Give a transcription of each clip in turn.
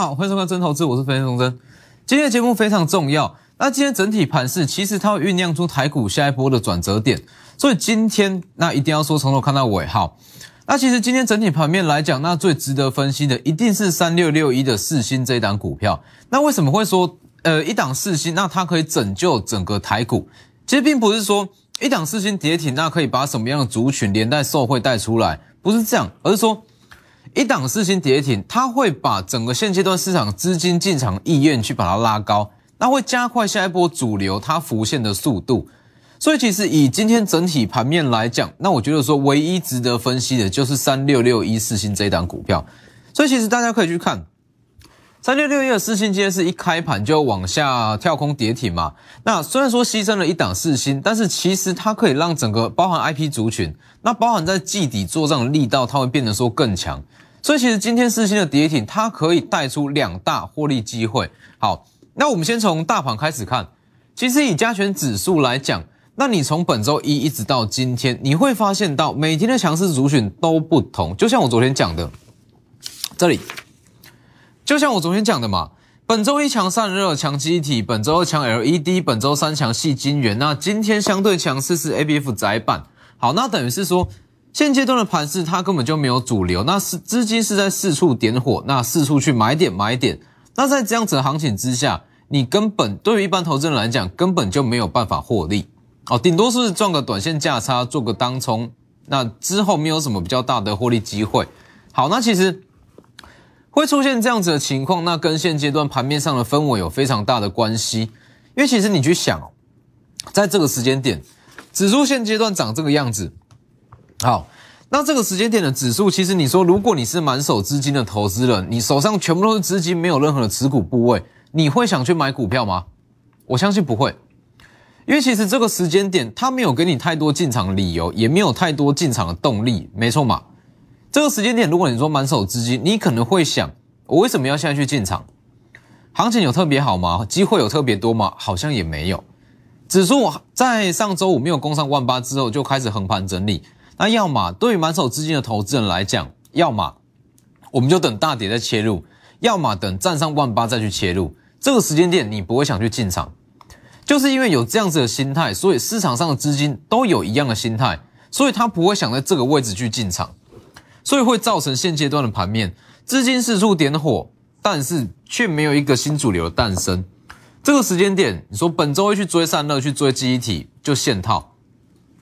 好，欢迎收看真投资，我是分析钟真。今天的节目非常重要，那今天整体盘势其实它会酝酿出台股下一波的转折点，所以今天那一定要说从头看到尾哈。那其实今天整体盘面来讲，那最值得分析的一定是三六六一的四星这一档股票。那为什么会说呃一档四星，那它可以拯救整个台股？其实并不是说一档四星跌停，那可以把什么样的族群连带受惠带出来，不是这样，而是说。一档四星跌停，它会把整个现阶段市场资金进场意愿去把它拉高，那会加快下一波主流它浮现的速度。所以其实以今天整体盘面来讲，那我觉得说唯一值得分析的就是三六六一四星这一档股票。所以其实大家可以去看三六六一的四星，今天是一开盘就往下跳空跌停嘛。那虽然说牺牲了一档四星，但是其实它可以让整个包含 IP 族群，那包含在季底做账的力道，它会变得说更强。所以其实今天四星的跌停，它可以带出两大获利机会。好，那我们先从大盘开始看。其实以加权指数来讲，那你从本周一一直到今天，你会发现到每天的强势族群都不同。就像我昨天讲的，这里，就像我昨天讲的嘛，本周一强散热、强机体，本周二强 LED，本周三强细晶圆。那今天相对强势是 ABF 窄板。好，那等于是说。现阶段的盘势，它根本就没有主流，那是资金是在四处点火，那四处去买点买点。那在这样子的行情之下，你根本对于一般投资人来讲，根本就没有办法获利哦，顶多是赚个短线价差，做个当冲，那之后没有什么比较大的获利机会。好，那其实会出现这样子的情况，那跟现阶段盘面上的氛围有非常大的关系。因为其实你去想，在这个时间点，指数现阶段长这个样子。好，那这个时间点的指数，其实你说，如果你是满手资金的投资人，你手上全部都是资金，没有任何的持股部位，你会想去买股票吗？我相信不会，因为其实这个时间点，它没有给你太多进场理由，也没有太多进场的动力，没错嘛。这个时间点，如果你说满手资金，你可能会想，我为什么要现在去进场？行情有特别好吗？机会有特别多吗？好像也没有。指数在上周五没有攻上万八之后，就开始横盘整理。那要么对于满手资金的投资人来讲，要么我们就等大跌再切入，要么等站上万八再去切入。这个时间点你不会想去进场，就是因为有这样子的心态，所以市场上的资金都有一样的心态，所以他不会想在这个位置去进场，所以会造成现阶段的盘面资金四处点火，但是却没有一个新主流的诞生。这个时间点，你说本周一去追散热，去追记忆体，就现套。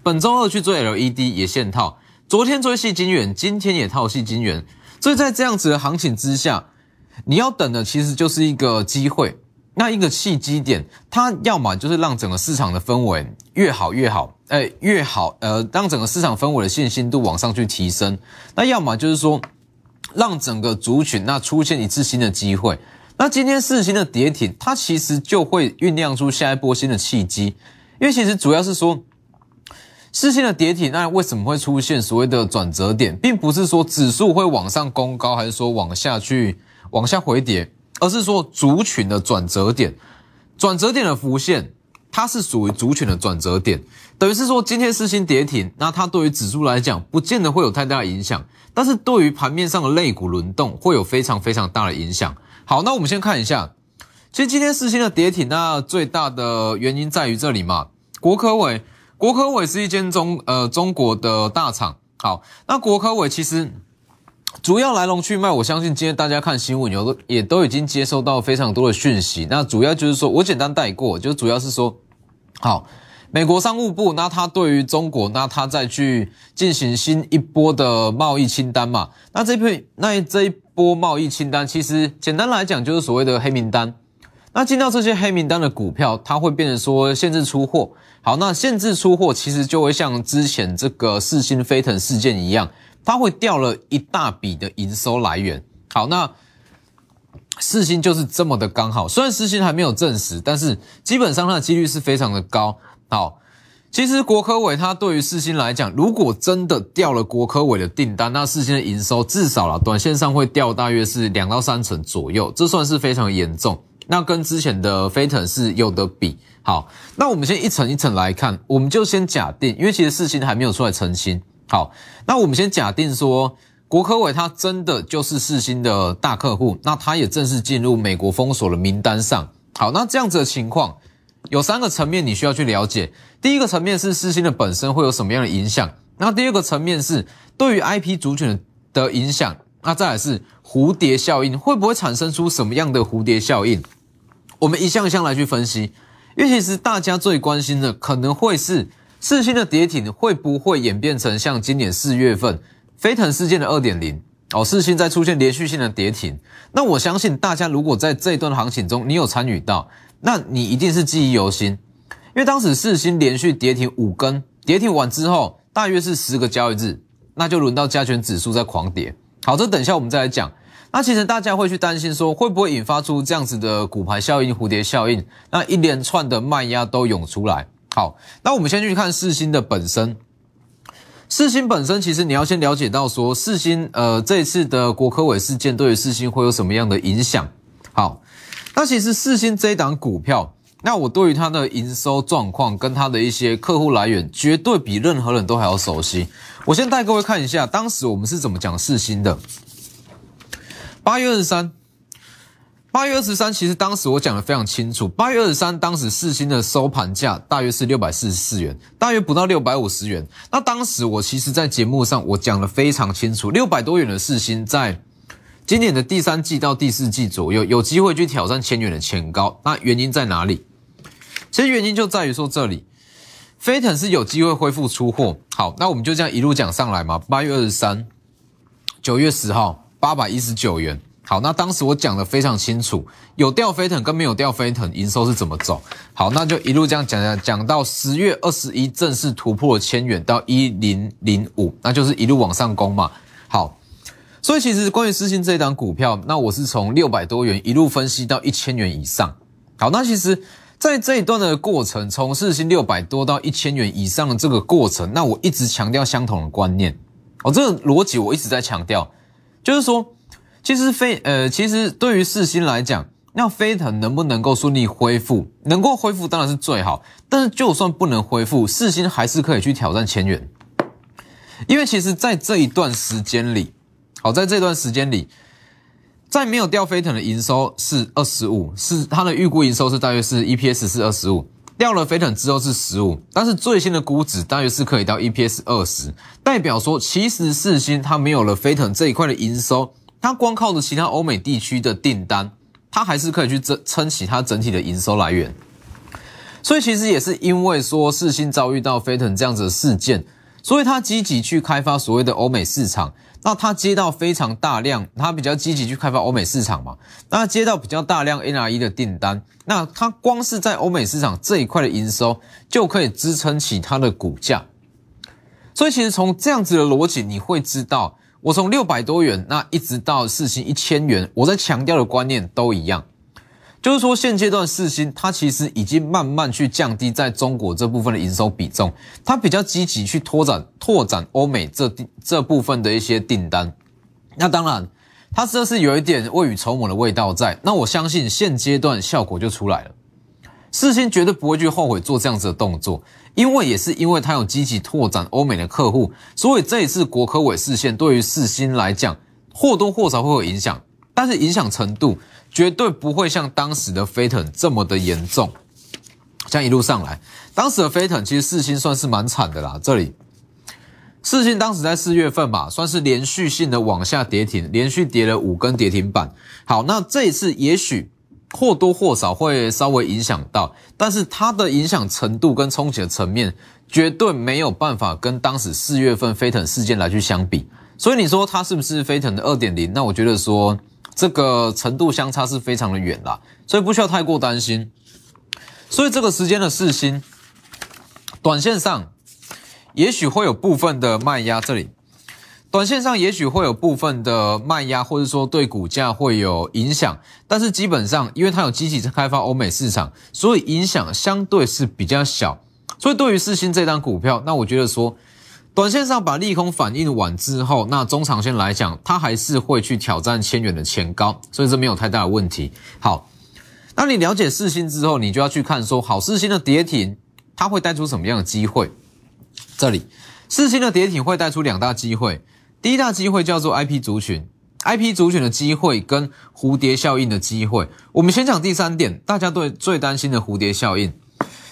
本周二去追 LED 也现套，昨天追细晶圆，今天也套细晶圆，所以在这样子的行情之下，你要等的其实就是一个机会，那一个契机点，它要么就是让整个市场的氛围越好越好，哎越好，呃让整个市场氛围的信心度往上去提升，那要么就是说让整个族群那出现一次新的机会，那今天四星的跌停，它其实就会酝酿出下一波新的契机，因为其实主要是说。四星的跌停，那为什么会出现所谓的转折点，并不是说指数会往上攻高，还是说往下去往下回跌，而是说族群的转折点，转折点的浮现，它是属于族群的转折点，等于是说今天四星跌停，那它对于指数来讲，不见得会有太大的影响，但是对于盘面上的类股轮动，会有非常非常大的影响。好，那我们先看一下，其实今天四星的跌停，那最大的原因在于这里嘛，国科委。国科委是一间中呃中国的大厂，好，那国科委其实主要来龙去脉，我相信今天大家看新闻有也都已经接收到非常多的讯息。那主要就是说我简单带过，就主要是说，好，美国商务部那他对于中国那他再去进行新一波的贸易清单嘛，那这批那这一波贸易清单其实简单来讲就是所谓的黑名单。那进到这些黑名单的股票，它会变成说限制出货。好，那限制出货其实就会像之前这个四星飞腾事件一样，它会掉了一大笔的营收来源。好，那四星就是这么的刚好，虽然四星还没有证实，但是基本上它的几率是非常的高。好，其实国科委它对于四星来讲，如果真的掉了国科委的订单，那四星的营收至少了短线上会掉大约是两到三成左右，这算是非常严重。那跟之前的飞腾是有的比。好，那我们先一层一层来看，我们就先假定，因为其实事情还没有出来澄清。好，那我们先假定说，国科委它真的就是世新的大客户，那它也正式进入美国封锁的名单上。好，那这样子的情况有三个层面你需要去了解。第一个层面是世新的本身会有什么样的影响，那第二个层面是对于 IP 族群的影响，那再来是蝴蝶效应会不会产生出什么样的蝴蝶效应？我们一项一项来去分析。因为其实大家最关心的可能会是四星的跌停会不会演变成像今年四月份飞腾事件的二点零哦，四星在出现连续性的跌停。那我相信大家如果在这一段行情中你有参与到，那你一定是记忆犹新。因为当时四星连续跌停五根，跌停完之后大约是十个交易日，那就轮到加权指数在狂跌。好，这等一下我们再来讲。那其实大家会去担心说，会不会引发出这样子的股牌效应、蝴蝶效应？那一连串的卖压都涌出来。好，那我们先去看四星的本身。四星本身，其实你要先了解到说，四星呃这次的国科委事件对于四星会有什么样的影响？好，那其实四星这一档股票，那我对于它的营收状况跟它的一些客户来源，绝对比任何人都还要熟悉。我先带各位看一下，当时我们是怎么讲四星的。八月二十三，八月二十三，其实当时我讲的非常清楚。八月二十三，当时四星的收盘价大约是六百四十四元，大约不到六百五十元。那当时我其实，在节目上我讲的非常清楚，六百多元的四星，在今年的第三季到第四季左右，有机会去挑战千元的前高。那原因在哪里？其实原因就在于说，这里飞腾是有机会恢复出货。好，那我们就这样一路讲上来嘛。八月二十三，九月十号。八百一十九元，好，那当时我讲的非常清楚，有掉飞腾跟没有掉飞腾，营收是怎么走？好，那就一路这样讲讲讲到十月二十一正式突破千元到一零零五，那就是一路往上攻嘛。好，所以其实关于四星这一档股票，那我是从六百多元一路分析到一千元以上。好，那其实，在这一段的过程，从四星六百多到一千元以上的这个过程，那我一直强调相同的观念，哦，这个逻辑我一直在强调。就是说，其实飞呃，其实对于四星来讲，那飞腾能不能够顺利恢复？能够恢复当然是最好。但是就算不能恢复，四星还是可以去挑战千元。因为其实，在这一段时间里，好，在这段时间里，在没有掉飞腾的营收是二十五，是它的预估营收是大约是 EPS 是二十五。掉了飞腾之后是十五，但是最新的估值大约是可以到 EPS 二十，代表说其实四星它没有了飞腾这一块的营收，它光靠着其他欧美地区的订单，它还是可以去撑撑起它整体的营收来源。所以其实也是因为说四星遭遇到飞腾这样子的事件，所以它积极去开发所谓的欧美市场。那他接到非常大量，他比较积极去开发欧美市场嘛？那接到比较大量 NRE 的订单，那他光是在欧美市场这一块的营收就可以支撑起它的股价。所以其实从这样子的逻辑，你会知道，我从六百多元那一直到四星一千元，我在强调的观念都一样。就是说，现阶段四星它其实已经慢慢去降低在中国这部分的营收比重，它比较积极去拓展拓展欧美这这部分的一些订单。那当然，它这是有一点未雨绸缪的味道在。那我相信现阶段效果就出来了，四星绝对不会去后悔做这样子的动作，因为也是因为它有积极拓展欧美的客户，所以这一次国科委视线对于四星来讲或多或少会有影响，但是影响程度。绝对不会像当时的飞腾这么的严重，像一路上来，当时的飞腾其实四星算是蛮惨的啦。这里四星当时在四月份吧，算是连续性的往下跌停，连续跌了五根跌停板。好，那这一次也许或多或少会稍微影响到，但是它的影响程度跟冲击的层面，绝对没有办法跟当时四月份飞腾事件来去相比。所以你说它是不是飞腾的二点零？那我觉得说。这个程度相差是非常的远啦，所以不需要太过担心。所以这个时间的四星，短线上也许会有部分的卖压，这里短线上也许会有部分的卖压，或者说对股价会有影响。但是基本上，因为它有积极在开发欧美市场，所以影响相对是比较小。所以对于四星这张股票，那我觉得说。短线上把利空反应完之后，那中长线来讲，它还是会去挑战千元的前高，所以这没有太大的问题。好，那你了解四星之后，你就要去看说，好四星的跌停，它会带出什么样的机会？这里四星的跌停会带出两大机会，第一大机会叫做 IP 族群，IP 族群的机会跟蝴蝶效应的机会。我们先讲第三点，大家对最担心的蝴蝶效应。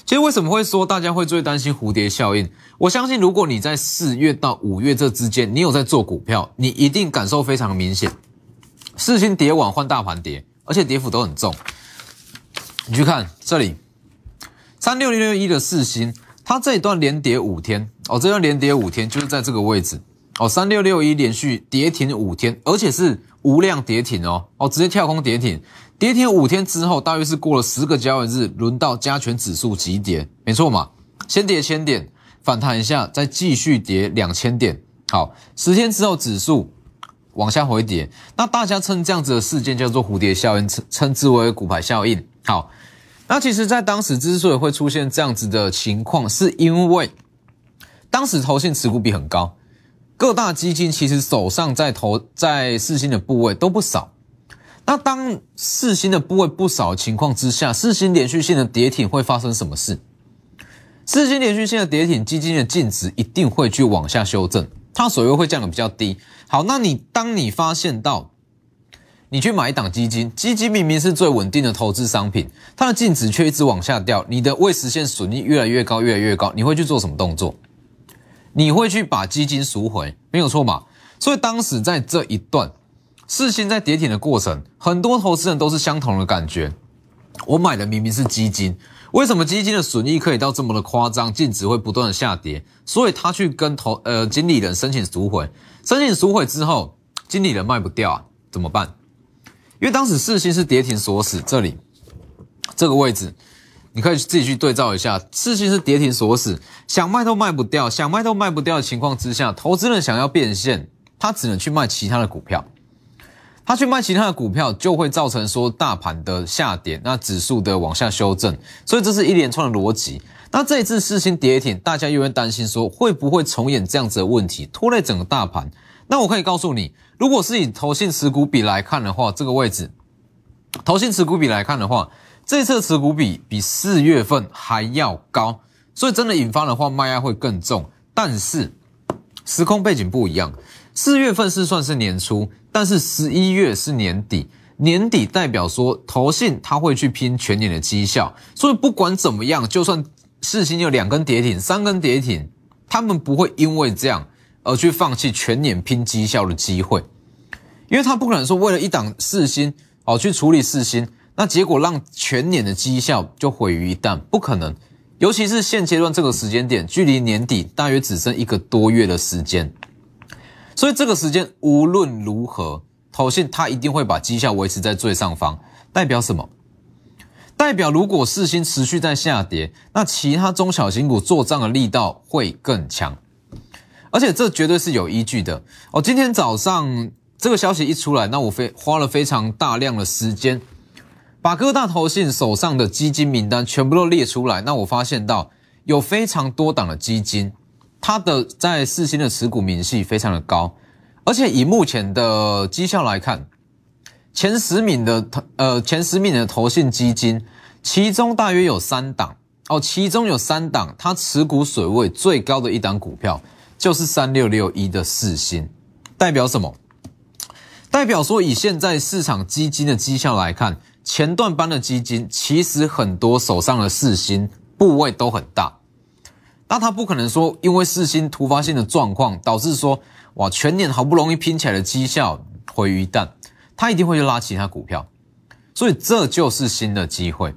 其实为什么会说大家会最担心蝴蝶效应？我相信如果你在四月到五月这之间，你有在做股票，你一定感受非常明显。四星跌完换大盘跌，而且跌幅都很重。你去看这里，三六零六一的四星，它这一段连跌五天哦，这段连跌五天就是在这个位置哦，三六六一连续跌停五天，而且是无量跌停哦哦，直接跳空跌停。跌停五天之后，大约是过了十个交易日，轮到加权指数急跌，没错嘛？先跌千点，反弹一下，再继续跌两千点。好，十天之后指数往下回跌，那大家称这样子的事件叫做蝴蝶效应，称称之为骨牌效应。好，那其实，在当时之所以会出现这样子的情况，是因为当时投信持股比很高，各大基金其实手上在投在四星的部位都不少。那当四星的部位不少情况之下，四星连续性的跌停会发生什么事？四星连续性的跌停，基金的净值一定会去往下修正，它所有会降的比较低。好，那你当你发现到你去买一档基金，基金明明是最稳定的投资商品，它的净值却一直往下掉，你的未实现损益越来越高，越来越高，你会去做什么动作？你会去把基金赎回，没有错嘛？所以当时在这一段。四星在跌停的过程，很多投资人都是相同的感觉。我买的明明是基金，为什么基金的损益可以到这么的夸张，净值会不断的下跌？所以他去跟投呃经理人申请赎回，申请赎回之后，经理人卖不掉啊，怎么办？因为当时四星是跌停锁死，这里这个位置，你可以自己去对照一下，四星是跌停锁死，想卖都卖不掉，想卖都卖不掉的情况之下，投资人想要变现，他只能去卖其他的股票。他去卖其他的股票，就会造成说大盘的下跌，那指数的往下修正，所以这是一连串的逻辑。那这一次四星跌停，大家又会担心说会不会重演这样子的问题，拖累整个大盘？那我可以告诉你，如果是以投信持股比来看的话，这个位置，投信持股比来看的话，这次持股比比四月份还要高，所以真的引发的话，卖压会更重。但是时空背景不一样。四月份是算是年初，但是十一月是年底，年底代表说投信他会去拼全年的绩效，所以不管怎么样，就算四星有两根跌停、三根跌停，他们不会因为这样而去放弃全年拼绩效的机会，因为他不可能说为了一档四星哦去处理四星，那结果让全年的绩效就毁于一旦，不可能。尤其是现阶段这个时间点，距离年底大约只剩一个多月的时间。所以这个时间无论如何，投信它一定会把绩效维持在最上方，代表什么？代表如果四星持续在下跌，那其他中小型股做账的力道会更强，而且这绝对是有依据的哦。今天早上这个消息一出来，那我非花了非常大量的时间，把各大投信手上的基金名单全部都列出来，那我发现到有非常多档的基金。它的在四星的持股明细非常的高，而且以目前的绩效来看，前十名的呃前十名的投信基金，其中大约有三档哦，其中有三档它持股水位最高的一档股票就是三六六一的四星，代表什么？代表说以现在市场基金的绩效来看，前段班的基金其实很多手上的四星部位都很大。那他不可能说，因为四星突发性的状况导致说，哇，全年好不容易拼起来的绩效毁于一旦，他一定会去拉其他股票，所以这就是新的机会，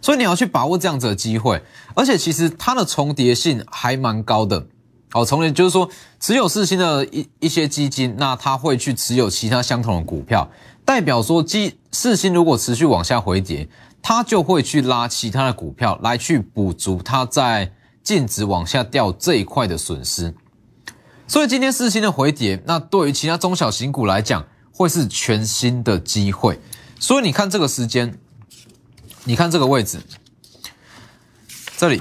所以你要去把握这样子的机会，而且其实它的重叠性还蛮高的，哦，重叠就是说持有四星的一一些基金，那他会去持有其他相同的股票，代表说基四星如果持续往下回跌，它就会去拉其他的股票来去补足它在。净值往下掉这一块的损失，所以今天四星的回跌，那对于其他中小型股来讲，会是全新的机会。所以你看这个时间，你看这个位置，这里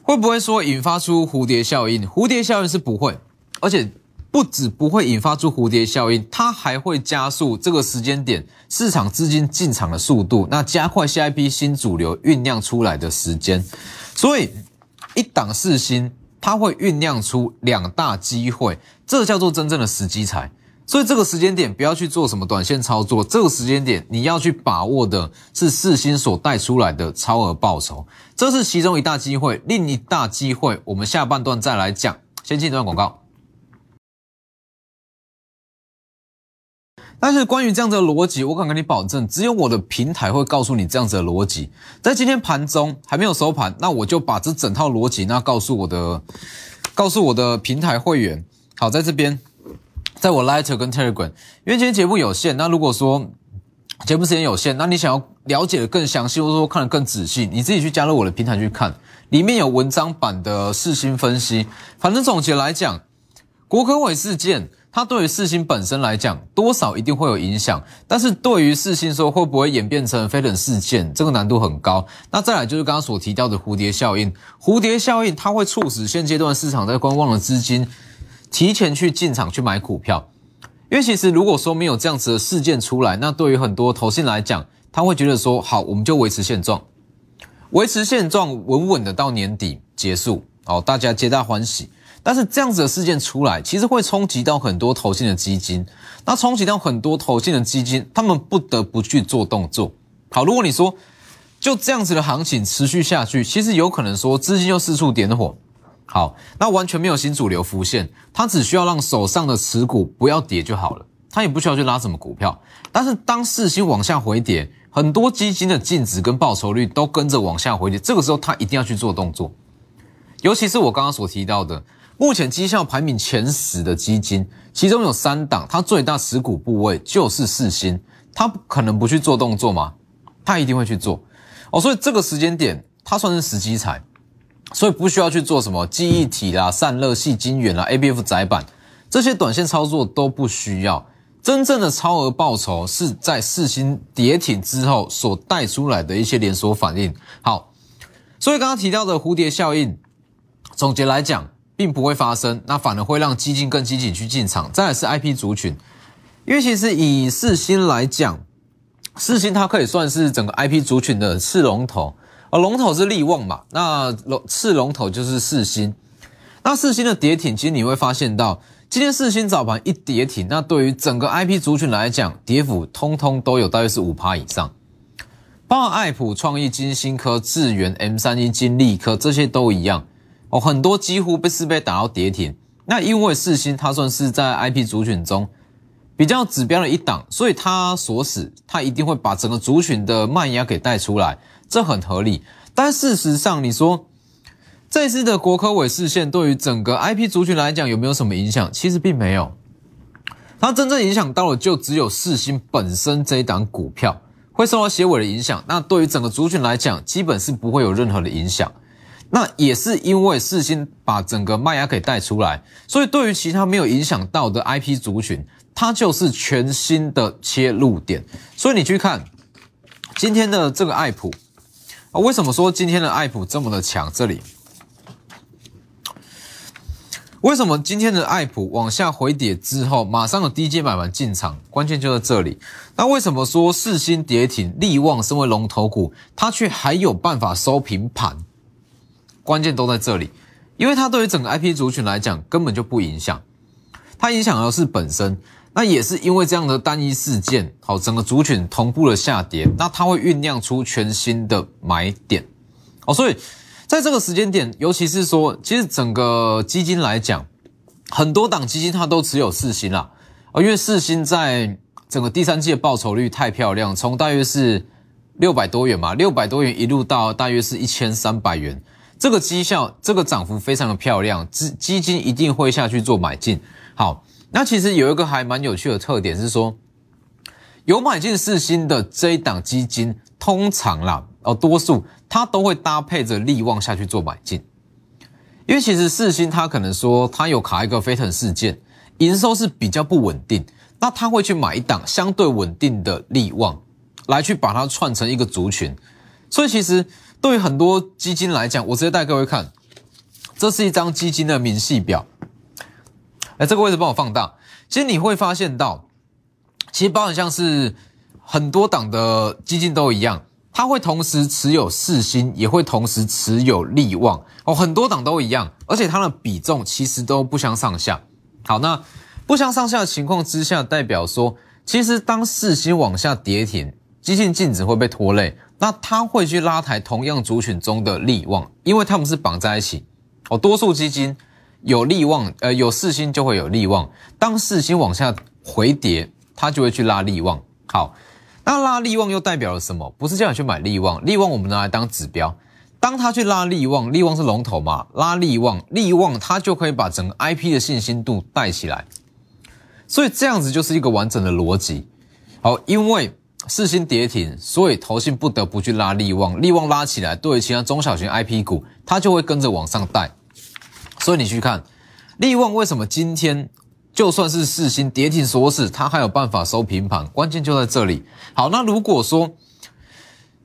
会不会说引发出蝴蝶效应？蝴蝶效应是不会，而且不止不会引发出蝴蝶效应，它还会加速这个时间点市场资金进场的速度，那加快下一批新主流酝酿出来的时间，所以。一档四星，它会酝酿出两大机会，这叫做真正的时机财。所以这个时间点不要去做什么短线操作，这个时间点你要去把握的是四星所带出来的超额报酬，这是其中一大机会。另一大机会，我们下半段再来讲。先进一段广告。但是关于这样子的逻辑，我敢跟你保证，只有我的平台会告诉你这样子的逻辑。在今天盘中还没有收盘，那我就把这整套逻辑那告诉我的，告诉我的平台会员。好，在这边。在我 Lighter 跟 Telegram，因为今天节目有限，那如果说节目时间有限，那你想要了解的更详细，或者说看得更仔细，你自己去加入我的平台去看，里面有文章版的四星分析。反正总结来讲，国科委事件，它对于四星本身来讲，多少一定会有影响，但是对于四星说会不会演变成非等事件，这个难度很高。那再来就是刚刚所提到的蝴蝶效应，蝴蝶效应它会促使现阶段市场在观望的资金。提前去进场去买股票，因为其实如果说没有这样子的事件出来，那对于很多投信来讲，他会觉得说好，我们就维持现状，维持现状，稳稳的到年底结束，好，大家皆大欢喜。但是这样子的事件出来，其实会冲击到很多投信的基金，那冲击到很多投信的基金，他们不得不去做动作。好，如果你说就这样子的行情持续下去，其实有可能说资金又四处点火。好，那完全没有新主流浮现，他只需要让手上的持股不要跌就好了，他也不需要去拉什么股票。但是当市星往下回跌，很多基金的净值跟报酬率都跟着往下回跌，这个时候他一定要去做动作。尤其是我刚刚所提到的，目前绩效排名前十的基金，其中有三档，它最大持股部位就是四星，它可能不去做动作吗？它一定会去做哦。所以这个时间点，它算是时机财。所以不需要去做什么记忆体啦、散热系、晶圆啦、A B F 载板这些短线操作都不需要。真正的超额报酬是在四星跌停之后所带出来的一些连锁反应。好，所以刚刚提到的蝴蝶效应，总结来讲，并不会发生，那反而会让基金更积极去进场。再来是 I P 族群，因为其实以四星来讲，四星它可以算是整个 I P 族群的次龙头。而龙头是利旺嘛？那龙次龙头就是四星。那四星的跌停，其实你会发现到，今天四星早盘一跌停，那对于整个 IP 族群来讲，跌幅通通都有大约是五趴以上。包括爱普、创意、金星科、智源、M 三一、金利科这些都一样哦，很多几乎被是被打到跌停。那因为四星它算是在 IP 族群中比较指标的一档，所以它锁死，它一定会把整个族群的卖压给带出来。这很合理，但事实上，你说这次的国科委视线对于整个 IP 族群来讲有没有什么影响？其实并没有，它真正影响到的就只有四星本身这一档股票会受到结尾的影响。那对于整个族群来讲，基本是不会有任何的影响。那也是因为四星把整个麦芽给带出来，所以对于其他没有影响到的 IP 族群，它就是全新的切入点。所以你去看今天的这个爱普。啊，为什么说今天的爱普这么的强？这里为什么今天的爱普往下回跌之后，马上的低阶买盘进场？关键就在这里。那为什么说四星跌停，利旺身为龙头股，它却还有办法收平盘？关键都在这里，因为它对于整个 IP 族群来讲根本就不影响，它影响的是本身。那也是因为这样的单一事件，好，整个族群同步的下跌，那它会酝酿出全新的买点，哦，所以在这个时间点，尤其是说，其实整个基金来讲，很多档基金它都持有四星啦，哦，因为四星在整个第三季的报酬率太漂亮，从大约是六百多元嘛，六百多元一路到大约是一千三百元，这个绩效，这个涨幅非常的漂亮，基基金一定会下去做买进，好。那其实有一个还蛮有趣的特点是说，有买进四星的这一档基金，通常啦，哦，多数它都会搭配着利旺下去做买进，因为其实四星它可能说它有卡一个飞腾事件，营收是比较不稳定，那它会去买一档相对稳定的利旺，来去把它串成一个族群，所以其实对于很多基金来讲，我直接带各位看，这是一张基金的明细表。哎，这个位置帮我放大。其实你会发现到，其实包含像是很多档的基金都一样，它会同时持有四星，也会同时持有利旺哦，很多档都一样，而且它的比重其实都不相上下。好，那不相上下的情况之下，代表说，其实当四星往下跌停，基金净值会被拖累，那它会去拉抬同样族群中的利旺，因为他们是绑在一起。哦，多数基金有利旺，呃，有四星就会有利旺。当四星往下回跌，它就会去拉利旺。好，那拉利旺又代表了什么？不是叫你去买利旺，利旺我们拿来当指标。当他去拉利旺，利旺是龙头嘛？拉利旺，利旺它就可以把整个 IP 的信心度带起来。所以这样子就是一个完整的逻辑。好，因为四星跌停，所以投信不得不去拉利旺，利旺拉起来，对于其他中小型 IP 股，它就会跟着往上带。所以你去看利旺为什么今天就算是四星跌停锁死，它还有办法收平盘？关键就在这里。好，那如果说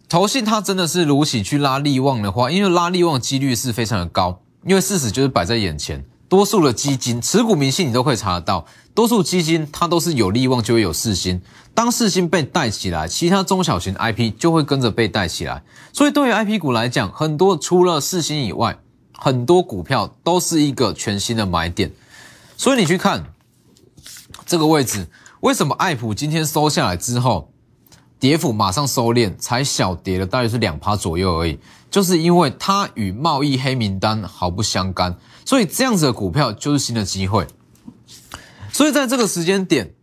投信它真的是如期去拉利旺的话，因为拉利旺几率是非常的高，因为事实就是摆在眼前，多数的基金持股明细你都可以查得到，多数基金它都是有利旺就会有四星，当四星被带起来，其他中小型 IP 就会跟着被带起来，所以对于 IP 股来讲，很多除了四星以外，很多股票都是一个全新的买点，所以你去看这个位置，为什么爱普今天收下来之后？跌幅马上收敛，才小跌了大约是两趴左右而已，就是因为它与贸易黑名单毫不相干，所以这样子的股票就是新的机会。所以在这个时间点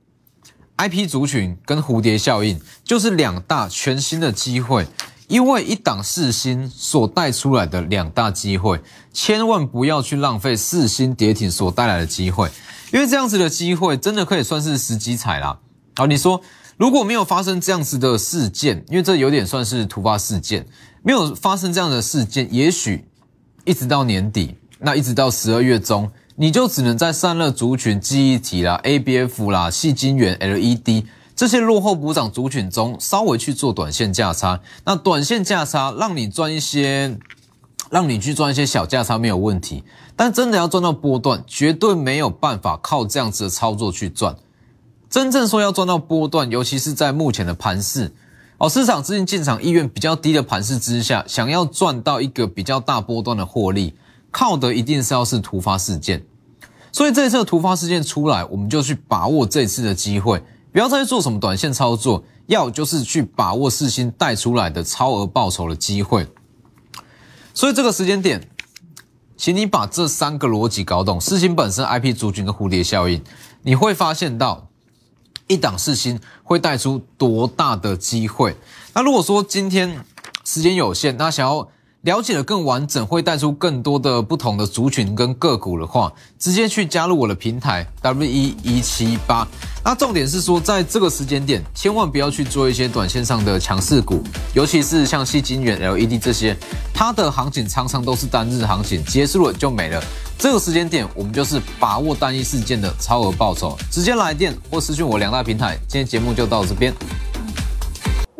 ，IP 族群跟蝴蝶效应就是两大全新的机会，因为一档四星所带出来的两大机会，千万不要去浪费四星跌停所带来的机会，因为这样子的机会真的可以算是时机彩啦。好，你说。如果没有发生这样子的事件，因为这有点算是突发事件，没有发生这样的事件，也许一直到年底，那一直到十二月中，你就只能在散热族群、记忆体啦、ABF 啦、细晶圆、LED 这些落后补涨族群中，稍微去做短线价差。那短线价差让你赚一些，让你去赚一些小价差没有问题，但真的要赚到波段，绝对没有办法靠这样子的操作去赚。真正说要赚到波段，尤其是在目前的盘势，哦，市场资金进场意愿比较低的盘势之下，想要赚到一个比较大波段的获利，靠的一定是要是突发事件。所以这一次突发事件出来，我们就去把握这次的机会，不要再做什么短线操作，要就是去把握四星带出来的超额报酬的机会。所以这个时间点，请你把这三个逻辑搞懂：四星本身、IP 族群跟蝴蝶效应，你会发现到。一档四星会带出多大的机会？那如果说今天时间有限，那想要了解的更完整，会带出更多的不同的族群跟个股的话，直接去加入我的平台 W 一一七八。那重点是说，在这个时间点，千万不要去做一些短线上的强势股，尤其是像细晶圆、LED 这些，它的行情常常都是单日行情，结束了就没了。这个时间点，我们就是把握单一事件的超额报酬，直接来电或私讯我两大平台。今天节目就到这边，